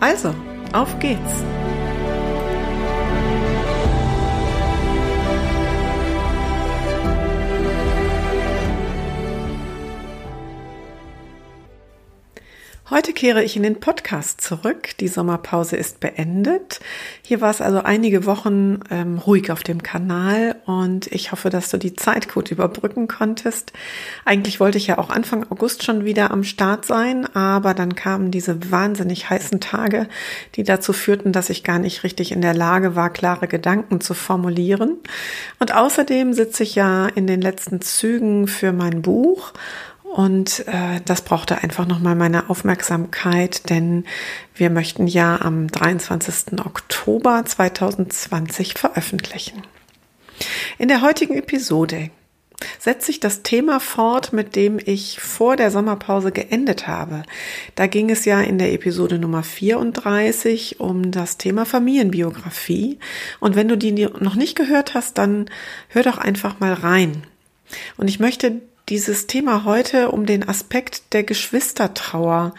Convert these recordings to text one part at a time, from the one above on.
Also, auf geht's! Heute kehre ich in den Podcast zurück. Die Sommerpause ist beendet. Hier war es also einige Wochen ähm, ruhig auf dem Kanal und ich hoffe, dass du die Zeit gut überbrücken konntest. Eigentlich wollte ich ja auch Anfang August schon wieder am Start sein, aber dann kamen diese wahnsinnig heißen Tage, die dazu führten, dass ich gar nicht richtig in der Lage war, klare Gedanken zu formulieren. Und außerdem sitze ich ja in den letzten Zügen für mein Buch und äh, das brauchte einfach nochmal meine Aufmerksamkeit, denn wir möchten ja am 23. Oktober 2020 veröffentlichen. In der heutigen Episode setze ich das Thema fort, mit dem ich vor der Sommerpause geendet habe. Da ging es ja in der Episode Nummer 34 um das Thema Familienbiografie. Und wenn du die noch nicht gehört hast, dann hör doch einfach mal rein. Und ich möchte dieses Thema heute um den Aspekt der Geschwistertrauer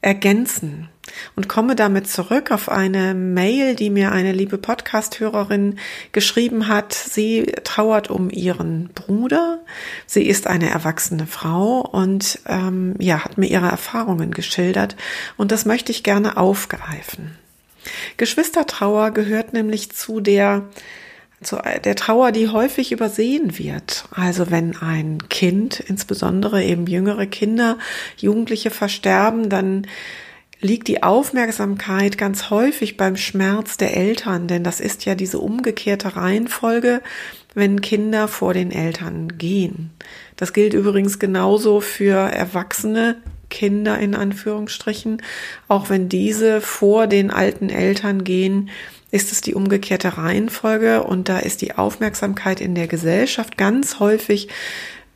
ergänzen und komme damit zurück auf eine Mail, die mir eine liebe Podcast-Hörerin geschrieben hat. Sie trauert um ihren Bruder. Sie ist eine erwachsene Frau und ähm, ja, hat mir ihre Erfahrungen geschildert und das möchte ich gerne aufgreifen. Geschwistertrauer gehört nämlich zu der zu der Trauer, die häufig übersehen wird. Also wenn ein Kind, insbesondere eben jüngere Kinder, Jugendliche versterben, dann liegt die Aufmerksamkeit ganz häufig beim Schmerz der Eltern, denn das ist ja diese umgekehrte Reihenfolge, wenn Kinder vor den Eltern gehen. Das gilt übrigens genauso für erwachsene Kinder in Anführungsstrichen, auch wenn diese vor den alten Eltern gehen, ist es die umgekehrte Reihenfolge und da ist die Aufmerksamkeit in der Gesellschaft ganz häufig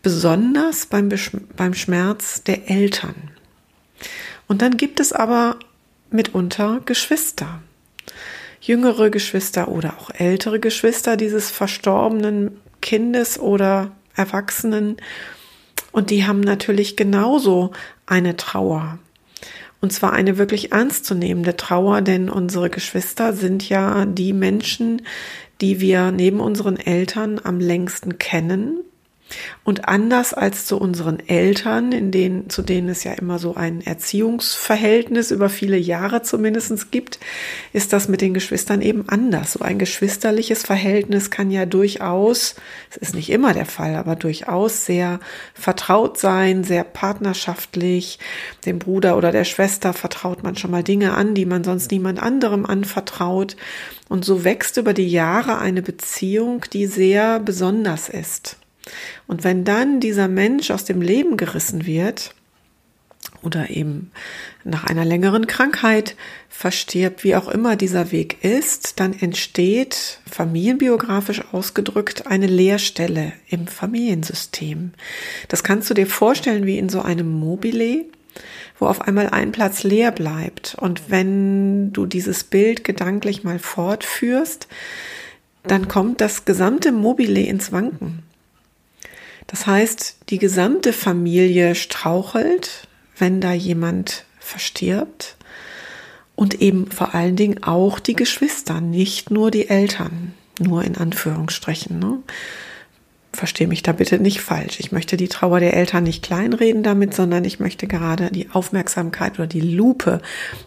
besonders beim, beim Schmerz der Eltern. Und dann gibt es aber mitunter Geschwister, jüngere Geschwister oder auch ältere Geschwister dieses verstorbenen Kindes oder Erwachsenen. Und die haben natürlich genauso eine Trauer. Und zwar eine wirklich ernstzunehmende Trauer, denn unsere Geschwister sind ja die Menschen, die wir neben unseren Eltern am längsten kennen und anders als zu unseren Eltern, in denen, zu denen es ja immer so ein Erziehungsverhältnis über viele Jahre zumindest gibt, ist das mit den Geschwistern eben anders. So ein geschwisterliches Verhältnis kann ja durchaus, es ist nicht immer der Fall, aber durchaus sehr vertraut sein, sehr partnerschaftlich. Dem Bruder oder der Schwester vertraut man schon mal Dinge an, die man sonst niemand anderem anvertraut. Und so wächst über die Jahre eine Beziehung, die sehr besonders ist. Und wenn dann dieser Mensch aus dem Leben gerissen wird oder eben nach einer längeren Krankheit verstirbt, wie auch immer dieser Weg ist, dann entsteht familienbiografisch ausgedrückt eine Leerstelle im Familiensystem. Das kannst du dir vorstellen wie in so einem Mobile wo auf einmal ein Platz leer bleibt. Und wenn du dieses Bild gedanklich mal fortführst, dann kommt das gesamte Mobile ins Wanken. Das heißt, die gesamte Familie strauchelt, wenn da jemand verstirbt und eben vor allen Dingen auch die Geschwister, nicht nur die Eltern, nur in Anführungsstrichen. Ne? Verstehe mich da bitte nicht falsch. Ich möchte die Trauer der Eltern nicht kleinreden damit, sondern ich möchte gerade die Aufmerksamkeit oder die Lupe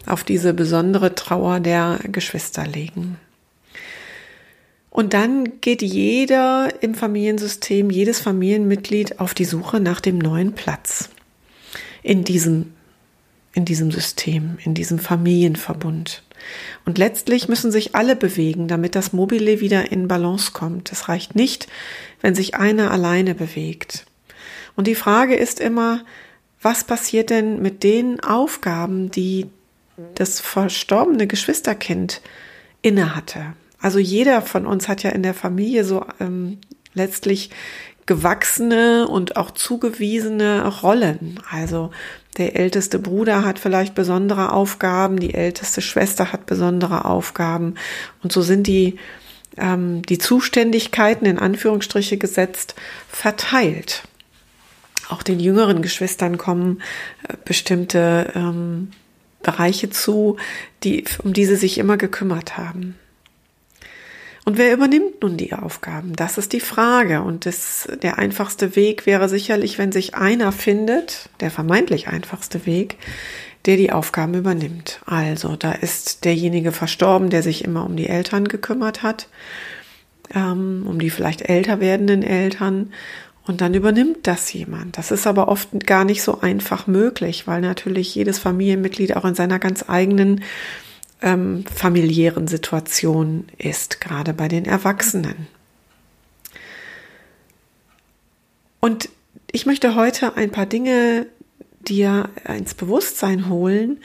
auf diese besondere Trauer der Geschwister legen. Und dann geht jeder im Familiensystem, jedes Familienmitglied auf die Suche nach dem neuen Platz in diesem, in diesem System, in diesem Familienverbund. Und letztlich müssen sich alle bewegen, damit das Mobile wieder in Balance kommt. Es reicht nicht, wenn sich einer alleine bewegt. Und die Frage ist immer, was passiert denn mit den Aufgaben, die das verstorbene Geschwisterkind inne hatte. Also jeder von uns hat ja in der Familie so ähm, letztlich gewachsene und auch zugewiesene Rollen. Also der älteste Bruder hat vielleicht besondere Aufgaben, die älteste Schwester hat besondere Aufgaben und so sind die ähm, die Zuständigkeiten in Anführungsstriche gesetzt verteilt. Auch den jüngeren Geschwistern kommen äh, bestimmte ähm, Bereiche zu, die, um die sie sich immer gekümmert haben. Und wer übernimmt nun die Aufgaben? Das ist die Frage. Und das, der einfachste Weg wäre sicherlich, wenn sich einer findet, der vermeintlich einfachste Weg, der die Aufgaben übernimmt. Also da ist derjenige verstorben, der sich immer um die Eltern gekümmert hat, ähm, um die vielleicht älter werdenden Eltern. Und dann übernimmt das jemand. Das ist aber oft gar nicht so einfach möglich, weil natürlich jedes Familienmitglied auch in seiner ganz eigenen ähm, familiären Situation ist, gerade bei den Erwachsenen. Und ich möchte heute ein paar Dinge dir ins Bewusstsein holen,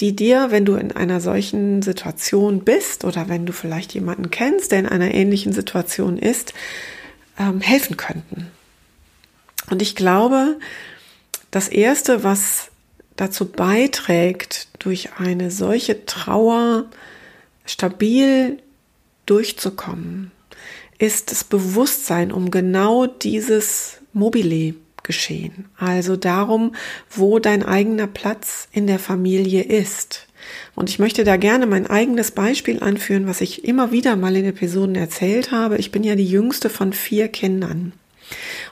die dir, wenn du in einer solchen Situation bist oder wenn du vielleicht jemanden kennst, der in einer ähnlichen Situation ist, ähm, helfen könnten. Und ich glaube, das Erste, was dazu beiträgt, durch eine solche Trauer stabil durchzukommen, ist das Bewusstsein um genau dieses Mobile geschehen. Also darum, wo dein eigener Platz in der Familie ist. Und ich möchte da gerne mein eigenes Beispiel anführen, was ich immer wieder mal in Episoden erzählt habe. Ich bin ja die jüngste von vier Kindern.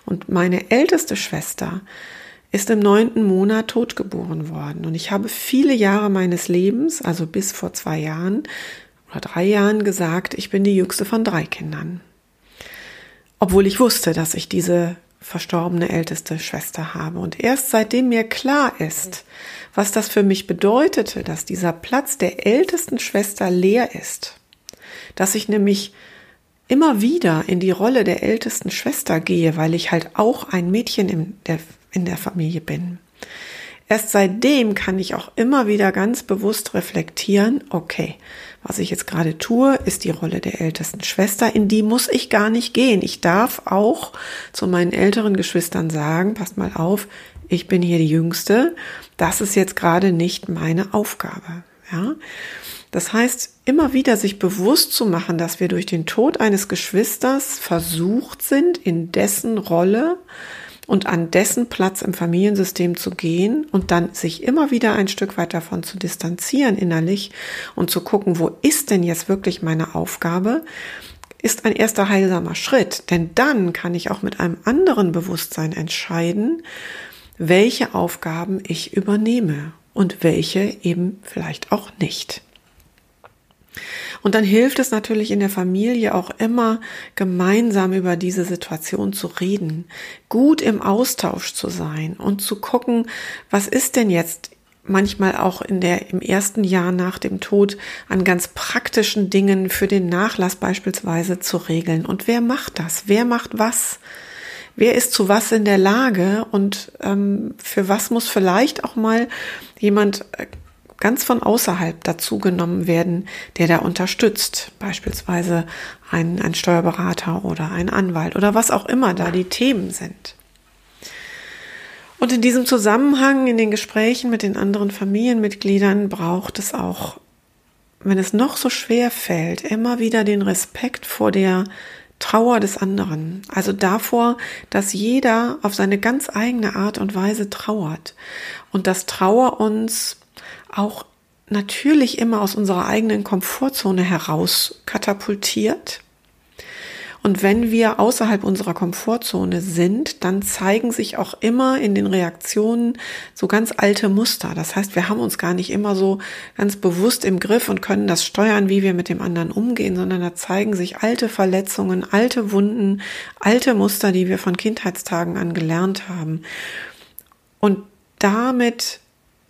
Und meine älteste Schwester ist im neunten Monat totgeboren worden. Und ich habe viele Jahre meines Lebens, also bis vor zwei Jahren oder drei Jahren gesagt, ich bin die jüngste von drei Kindern. Obwohl ich wusste, dass ich diese verstorbene älteste Schwester habe. Und erst seitdem mir klar ist, was das für mich bedeutete, dass dieser Platz der ältesten Schwester leer ist, dass ich nämlich immer wieder in die Rolle der ältesten Schwester gehe, weil ich halt auch ein Mädchen in der, in der Familie bin. Erst seitdem kann ich auch immer wieder ganz bewusst reflektieren, okay, was ich jetzt gerade tue, ist die Rolle der ältesten Schwester, in die muss ich gar nicht gehen. Ich darf auch zu meinen älteren Geschwistern sagen, passt mal auf, ich bin hier die Jüngste, das ist jetzt gerade nicht meine Aufgabe. Ja? Das heißt, immer wieder sich bewusst zu machen, dass wir durch den Tod eines Geschwisters versucht sind, in dessen Rolle und an dessen Platz im Familiensystem zu gehen und dann sich immer wieder ein Stück weit davon zu distanzieren innerlich und zu gucken, wo ist denn jetzt wirklich meine Aufgabe, ist ein erster heilsamer Schritt. Denn dann kann ich auch mit einem anderen Bewusstsein entscheiden, welche Aufgaben ich übernehme und welche eben vielleicht auch nicht. Und dann hilft es natürlich in der Familie auch immer, gemeinsam über diese Situation zu reden, gut im Austausch zu sein und zu gucken, was ist denn jetzt manchmal auch in der, im ersten Jahr nach dem Tod an ganz praktischen Dingen für den Nachlass beispielsweise zu regeln. Und wer macht das? Wer macht was? Wer ist zu was in der Lage und ähm, für was muss vielleicht auch mal jemand äh, ganz von außerhalb dazugenommen werden, der da unterstützt. Beispielsweise ein, ein Steuerberater oder ein Anwalt oder was auch immer da die Themen sind. Und in diesem Zusammenhang, in den Gesprächen mit den anderen Familienmitgliedern, braucht es auch, wenn es noch so schwer fällt, immer wieder den Respekt vor der Trauer des anderen. Also davor, dass jeder auf seine ganz eigene Art und Weise trauert. Und dass Trauer uns auch natürlich immer aus unserer eigenen Komfortzone heraus katapultiert. Und wenn wir außerhalb unserer Komfortzone sind, dann zeigen sich auch immer in den Reaktionen so ganz alte Muster. Das heißt, wir haben uns gar nicht immer so ganz bewusst im Griff und können das steuern, wie wir mit dem anderen umgehen, sondern da zeigen sich alte Verletzungen, alte Wunden, alte Muster, die wir von Kindheitstagen an gelernt haben. Und damit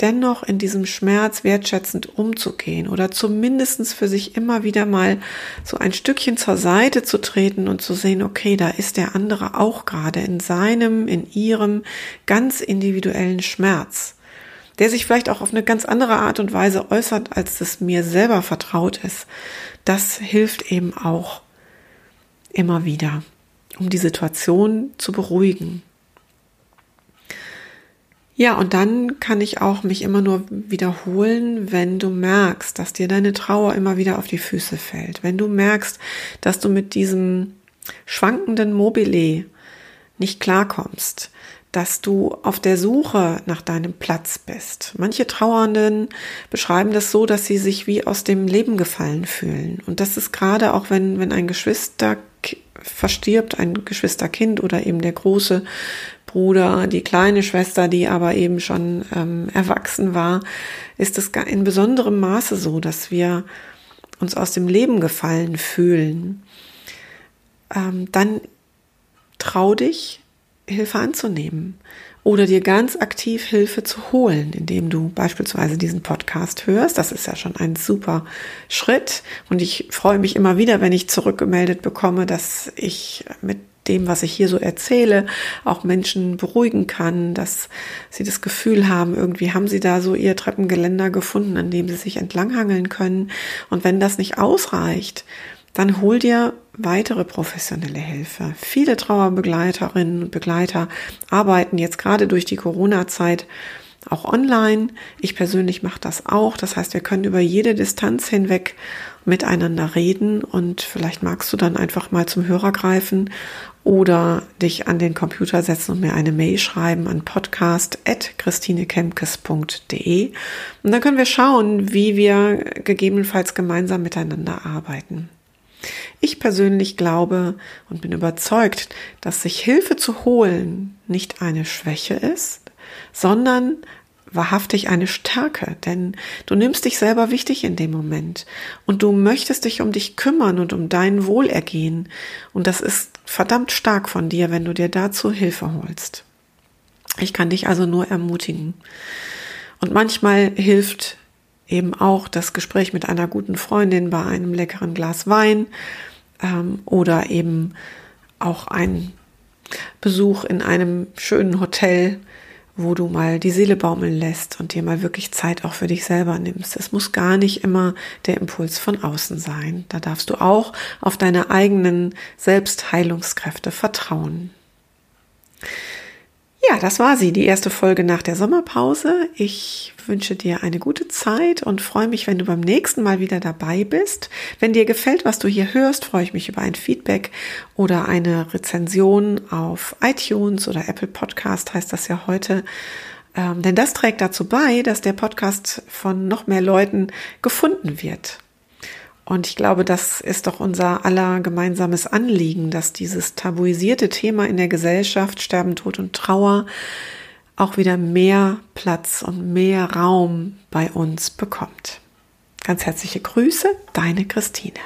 dennoch in diesem Schmerz wertschätzend umzugehen oder zumindestens für sich immer wieder mal so ein Stückchen zur Seite zu treten und zu sehen, okay, da ist der andere auch gerade in seinem, in ihrem ganz individuellen Schmerz. der sich vielleicht auch auf eine ganz andere Art und Weise äußert, als es mir selber vertraut ist, das hilft eben auch immer wieder, um die Situation zu beruhigen. Ja, und dann kann ich auch mich immer nur wiederholen, wenn du merkst, dass dir deine Trauer immer wieder auf die Füße fällt. Wenn du merkst, dass du mit diesem schwankenden Mobile nicht klarkommst, dass du auf der Suche nach deinem Platz bist. Manche Trauernden beschreiben das so, dass sie sich wie aus dem Leben gefallen fühlen. Und das ist gerade auch, wenn, wenn ein Geschwister verstirbt, ein Geschwisterkind oder eben der große Bruder, die kleine Schwester, die aber eben schon ähm, erwachsen war, ist es in besonderem Maße so, dass wir uns aus dem Leben gefallen fühlen. Ähm, dann trau dich, Hilfe anzunehmen oder dir ganz aktiv Hilfe zu holen, indem du beispielsweise diesen Podcast hörst. Das ist ja schon ein super Schritt und ich freue mich immer wieder, wenn ich zurückgemeldet bekomme, dass ich mit dem, was ich hier so erzähle, auch Menschen beruhigen kann, dass sie das Gefühl haben, irgendwie haben sie da so ihr Treppengeländer gefunden, an dem sie sich entlanghangeln können. Und wenn das nicht ausreicht, dann hol dir weitere professionelle Hilfe. Viele Trauerbegleiterinnen und Begleiter arbeiten jetzt gerade durch die Corona-Zeit auch online. Ich persönlich mache das auch. Das heißt, wir können über jede Distanz hinweg miteinander reden und vielleicht magst du dann einfach mal zum Hörer greifen oder dich an den Computer setzen und mir eine Mail schreiben an podcast.christinekemkes.de und dann können wir schauen, wie wir gegebenenfalls gemeinsam miteinander arbeiten. Ich persönlich glaube und bin überzeugt, dass sich Hilfe zu holen nicht eine Schwäche ist, sondern wahrhaftig eine Stärke, denn du nimmst dich selber wichtig in dem Moment und du möchtest dich um dich kümmern und um dein Wohlergehen und das ist verdammt stark von dir, wenn du dir dazu Hilfe holst. Ich kann dich also nur ermutigen. Und manchmal hilft eben auch das Gespräch mit einer guten Freundin bei einem leckeren Glas Wein ähm, oder eben auch ein Besuch in einem schönen Hotel wo du mal die Seele baumeln lässt und dir mal wirklich Zeit auch für dich selber nimmst. Es muss gar nicht immer der Impuls von außen sein. Da darfst du auch auf deine eigenen Selbstheilungskräfte vertrauen. Ja, das war sie, die erste Folge nach der Sommerpause. Ich wünsche dir eine gute Zeit und freue mich, wenn du beim nächsten Mal wieder dabei bist. Wenn dir gefällt, was du hier hörst, freue ich mich über ein Feedback oder eine Rezension auf iTunes oder Apple Podcast heißt das ja heute. Ähm, denn das trägt dazu bei, dass der Podcast von noch mehr Leuten gefunden wird. Und ich glaube, das ist doch unser aller gemeinsames Anliegen, dass dieses tabuisierte Thema in der Gesellschaft, Sterben, Tod und Trauer, auch wieder mehr Platz und mehr Raum bei uns bekommt. Ganz herzliche Grüße, deine Christine.